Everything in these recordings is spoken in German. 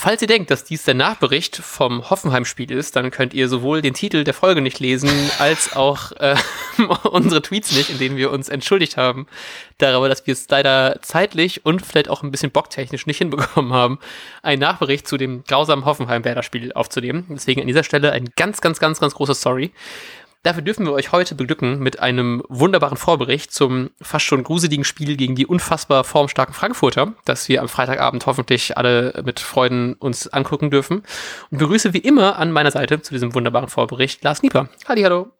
falls ihr denkt, dass dies der Nachbericht vom Hoffenheim-Spiel ist, dann könnt ihr sowohl den Titel der Folge nicht lesen, als auch äh, unsere Tweets nicht, in denen wir uns entschuldigt haben darüber, dass wir es leider zeitlich und vielleicht auch ein bisschen bocktechnisch nicht hinbekommen haben, einen Nachbericht zu dem grausamen Hoffenheim-Werder-Spiel aufzunehmen. Deswegen an dieser Stelle ein ganz, ganz, ganz, ganz großes Sorry. Dafür dürfen wir euch heute beglücken mit einem wunderbaren Vorbericht zum fast schon gruseligen Spiel gegen die unfassbar formstarken Frankfurter, das wir am Freitagabend hoffentlich alle mit Freuden uns angucken dürfen. Und begrüße wie immer an meiner Seite zu diesem wunderbaren Vorbericht Lars Nieper. Halli, hallo.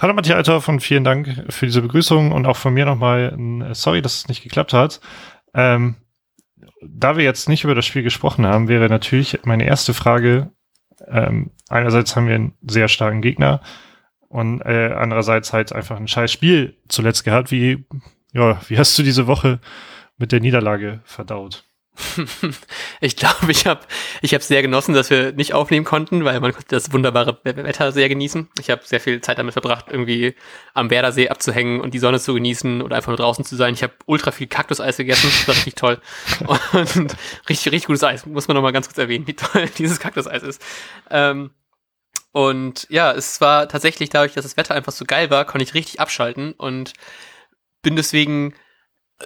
Hallo Matthias Althoff und vielen Dank für diese Begrüßung und auch von mir nochmal ein Sorry, dass es nicht geklappt hat. Ähm, da wir jetzt nicht über das Spiel gesprochen haben, wäre natürlich meine erste Frage, ähm, einerseits haben wir einen sehr starken Gegner, und äh, andererseits halt einfach ein scheiß Spiel zuletzt gehabt. Wie, ja, wie hast du diese Woche mit der Niederlage verdaut? ich glaube, ich habe ich hab sehr genossen, dass wir nicht aufnehmen konnten, weil man konnte das wunderbare Wetter sehr genießen. Ich habe sehr viel Zeit damit verbracht, irgendwie am Werdersee abzuhängen und die Sonne zu genießen und einfach nur draußen zu sein. Ich habe ultra viel Kaktuseis gegessen, das war richtig toll. Und richtig, richtig gutes Eis, muss man nochmal ganz kurz erwähnen, wie toll dieses Kaktuseis ist. Ähm, und ja, es war tatsächlich dadurch, dass das Wetter einfach so geil war, konnte ich richtig abschalten und bin deswegen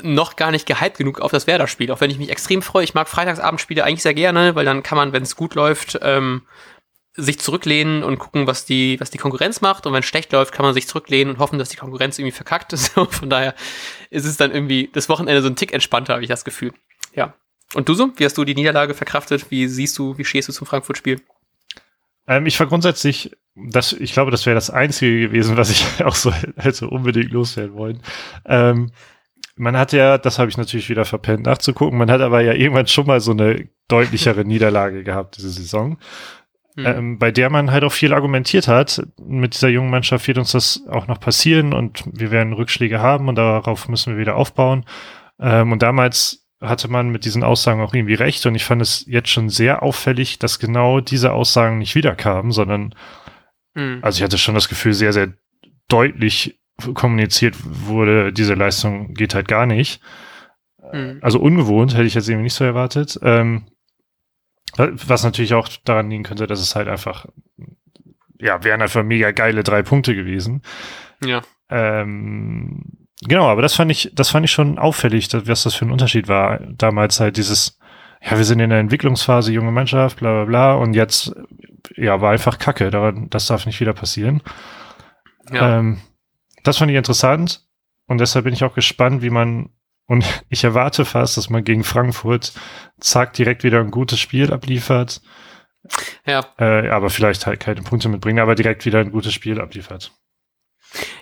noch gar nicht gehypt genug auf das Werder-Spiel, auch wenn ich mich extrem freue. Ich mag Freitagsabendspiele eigentlich sehr gerne, weil dann kann man, wenn es gut läuft, ähm, sich zurücklehnen und gucken, was die, was die Konkurrenz macht. Und wenn es schlecht läuft, kann man sich zurücklehnen und hoffen, dass die Konkurrenz irgendwie verkackt ist. Und von daher ist es dann irgendwie das Wochenende so ein Tick entspannter, habe ich das Gefühl. Ja. Und du so? Wie hast du die Niederlage verkraftet? Wie siehst du, wie stehst du zum Frankfurt-Spiel? Ähm, ich war grundsätzlich, das, ich glaube, das wäre das Einzige gewesen, was ich auch so hätte unbedingt loswerden wollen. Ähm, man hat ja, das habe ich natürlich wieder verpennt nachzugucken, man hat aber ja irgendwann schon mal so eine deutlichere Niederlage gehabt diese Saison, mhm. ähm, bei der man halt auch viel argumentiert hat, mit dieser jungen Mannschaft wird uns das auch noch passieren und wir werden Rückschläge haben und darauf müssen wir wieder aufbauen. Ähm, und damals hatte man mit diesen Aussagen auch irgendwie recht. Und ich fand es jetzt schon sehr auffällig, dass genau diese Aussagen nicht wiederkamen, sondern mhm. also ich hatte schon das Gefühl, sehr, sehr deutlich kommuniziert wurde, diese Leistung geht halt gar nicht. Mhm. Also ungewohnt, hätte ich jetzt irgendwie nicht so erwartet. Ähm, was natürlich auch daran liegen könnte, dass es halt einfach, ja, wären einfach mega geile drei Punkte gewesen. Ja. Ähm, Genau, aber das fand ich, das fand ich schon auffällig, dass, was das für ein Unterschied war. Damals halt dieses, ja, wir sind in der Entwicklungsphase, junge Mannschaft, bla bla bla, und jetzt, ja, war einfach Kacke, daran, das darf nicht wieder passieren. Ja. Ähm, das fand ich interessant und deshalb bin ich auch gespannt, wie man, und ich erwarte fast, dass man gegen Frankfurt zack direkt wieder ein gutes Spiel abliefert. Ja. Äh, aber vielleicht halt keine Punkte mitbringen, aber direkt wieder ein gutes Spiel abliefert.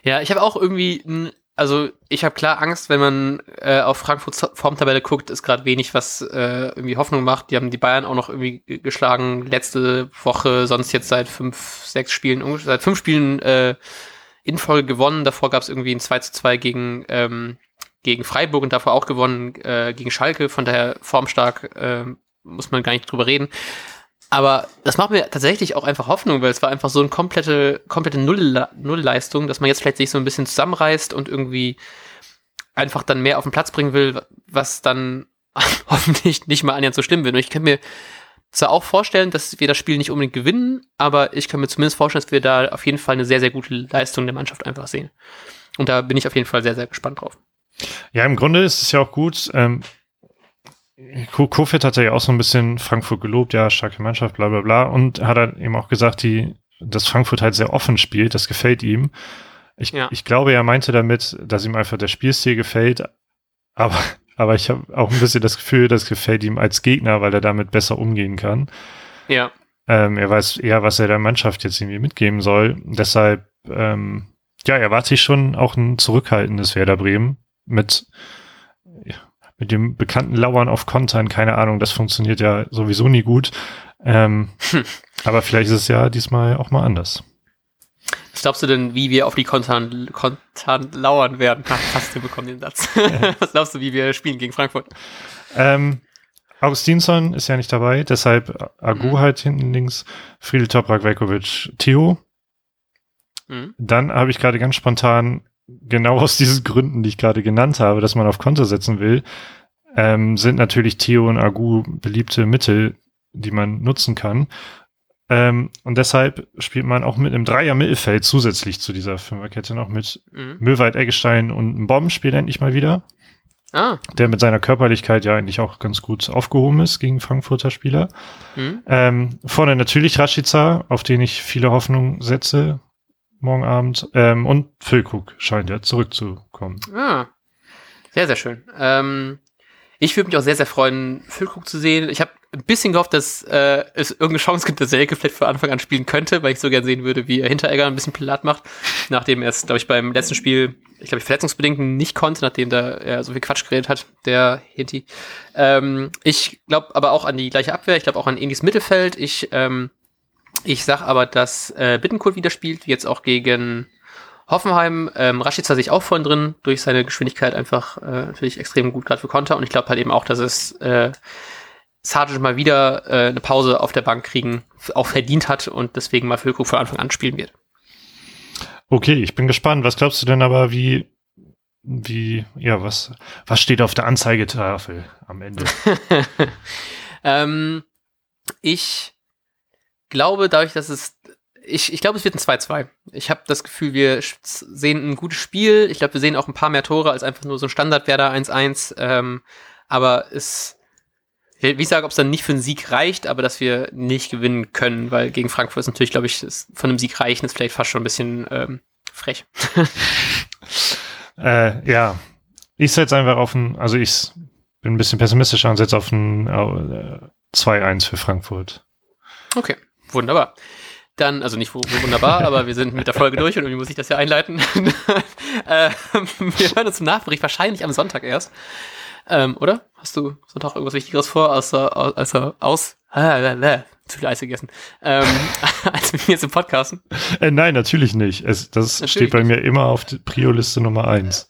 Ja, ich habe auch irgendwie ein also ich habe klar Angst, wenn man äh, auf Frankfurts Formtabelle guckt, ist gerade wenig, was äh, irgendwie Hoffnung macht. Die haben die Bayern auch noch irgendwie geschlagen letzte Woche, sonst jetzt seit fünf, sechs Spielen, seit fünf Spielen äh, in Folge gewonnen. Davor gab es irgendwie ein 2 zu 2 gegen, ähm, gegen Freiburg und davor auch gewonnen äh, gegen Schalke. Von daher formstark äh, muss man gar nicht drüber reden. Aber das macht mir tatsächlich auch einfach Hoffnung, weil es war einfach so eine komplette, komplette Null Nullleistung, dass man jetzt vielleicht sich so ein bisschen zusammenreißt und irgendwie einfach dann mehr auf den Platz bringen will, was dann hoffentlich nicht mal annähernd so schlimm wird. Und ich kann mir zwar auch vorstellen, dass wir das Spiel nicht unbedingt gewinnen, aber ich kann mir zumindest vorstellen, dass wir da auf jeden Fall eine sehr, sehr gute Leistung der Mannschaft einfach sehen. Und da bin ich auf jeden Fall sehr, sehr gespannt drauf. Ja, im Grunde ist es ja auch gut. Ähm, Kofit hat ja auch so ein bisschen Frankfurt gelobt, ja, starke Mannschaft, bla bla bla. Und hat dann eben auch gesagt, die, dass Frankfurt halt sehr offen spielt, das gefällt ihm. Ich, ja. ich glaube, er meinte damit, dass ihm einfach der Spielstil gefällt, aber, aber ich habe auch ein bisschen das Gefühl, das gefällt ihm als Gegner, weil er damit besser umgehen kann. Ja. Ähm, er weiß eher, was er der Mannschaft jetzt irgendwie mitgeben soll. Deshalb, ähm, ja, erwarte ich schon auch ein zurückhaltendes Werder Bremen mit mit dem bekannten Lauern auf Kontern, keine Ahnung, das funktioniert ja sowieso nie gut. Ähm, hm. Aber vielleicht ist es ja diesmal auch mal anders. Was glaubst du denn, wie wir auf die Kontern, Kontern lauern werden? Ach, fast bekommen den Satz. Was glaubst du, wie wir spielen gegen Frankfurt? Ähm, Augustinsson ist ja nicht dabei, deshalb Agu mhm. halt hinten links, Friedel Toprak, Velkovic, Theo. Mhm. Dann habe ich gerade ganz spontan genau aus diesen Gründen, die ich gerade genannt habe, dass man auf Konter setzen will, ähm, sind natürlich Theo und Agu beliebte Mittel die man nutzen kann. Ähm, und deshalb spielt man auch mit einem Dreier-Mittelfeld zusätzlich zu dieser Fünferkette noch mit mhm. Möwald, Eggestein und Bomben spielt endlich mal wieder. Ah. Der mit seiner Körperlichkeit ja eigentlich auch ganz gut aufgehoben ist gegen Frankfurter Spieler. Mhm. Ähm, vorne natürlich Rashica, auf den ich viele Hoffnungen setze morgen Abend. Ähm, und Füllkrug scheint ja zurückzukommen. Ah. Sehr, sehr schön. Ähm, ich würde mich auch sehr, sehr freuen, Füllkrug zu sehen. Ich habe ein bisschen gehofft, dass äh, es irgendeine Chance gibt, dass Selke vielleicht von Anfang an spielen könnte, weil ich so gern sehen würde, wie er Hinteregger ein bisschen platt macht, nachdem er es, glaube ich, beim letzten Spiel, ich glaube, verletzungsbedingt nicht konnte, nachdem da er so viel Quatsch geredet hat, der Hinti. Ähm, ich glaube aber auch an die gleiche Abwehr, ich glaube auch an ähnliches Mittelfeld. Ich, ähm, ich sag aber, dass äh, Bittenkurt wieder spielt, jetzt auch gegen Hoffenheim. Ähm, Rashica sich auch vorhin drin, durch seine Geschwindigkeit einfach äh, natürlich extrem gut gerade für Konter und ich glaube halt eben auch, dass es äh, Sargent mal wieder äh, eine Pause auf der Bank kriegen, auch verdient hat und deswegen mal Füllkrug von Anfang an spielen wird. Okay, ich bin gespannt. Was glaubst du denn aber, wie, wie, ja, was, was steht auf der Anzeigetafel am Ende? ähm, ich glaube, dadurch, dass es, ich, ich glaube, es wird ein 2-2. Ich habe das Gefühl, wir sehen ein gutes Spiel. Ich glaube, wir sehen auch ein paar mehr Tore als einfach nur so ein Standardwerder 1-1. Ähm, aber es, wie ich sage, ob es dann nicht für einen Sieg reicht, aber dass wir nicht gewinnen können, weil gegen Frankfurt ist natürlich, glaube ich, von einem Sieg reichen ist vielleicht fast schon ein bisschen ähm, frech. äh, ja, ich setze einfach auf ein, also ich bin ein bisschen pessimistischer und setze auf ein äh, 2-1 für Frankfurt. Okay, wunderbar. Dann, also nicht wunderbar, aber wir sind mit der Folge durch und irgendwie muss ich das ja einleiten. äh, wir hören uns zum Nachbericht wahrscheinlich am Sonntag erst. Ähm, oder? Hast du Sonntag irgendwas Wichtigeres vor, außer, außer aus, ah, zu viel Eis gegessen, ähm, als mit mir zu podcasten? Äh, nein, natürlich nicht. Es, das natürlich steht bei mir immer auf Prio-Liste Nummer eins.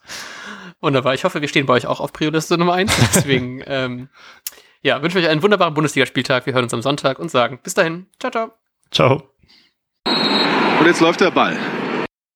Wunderbar. Ich hoffe, wir stehen bei euch auch auf Prio-Liste Nummer eins. Deswegen, ähm, ja, wünsche euch einen wunderbaren Bundesligaspieltag. Wir hören uns am Sonntag und sagen bis dahin. Ciao, ciao. Ciao. Und jetzt läuft der Ball.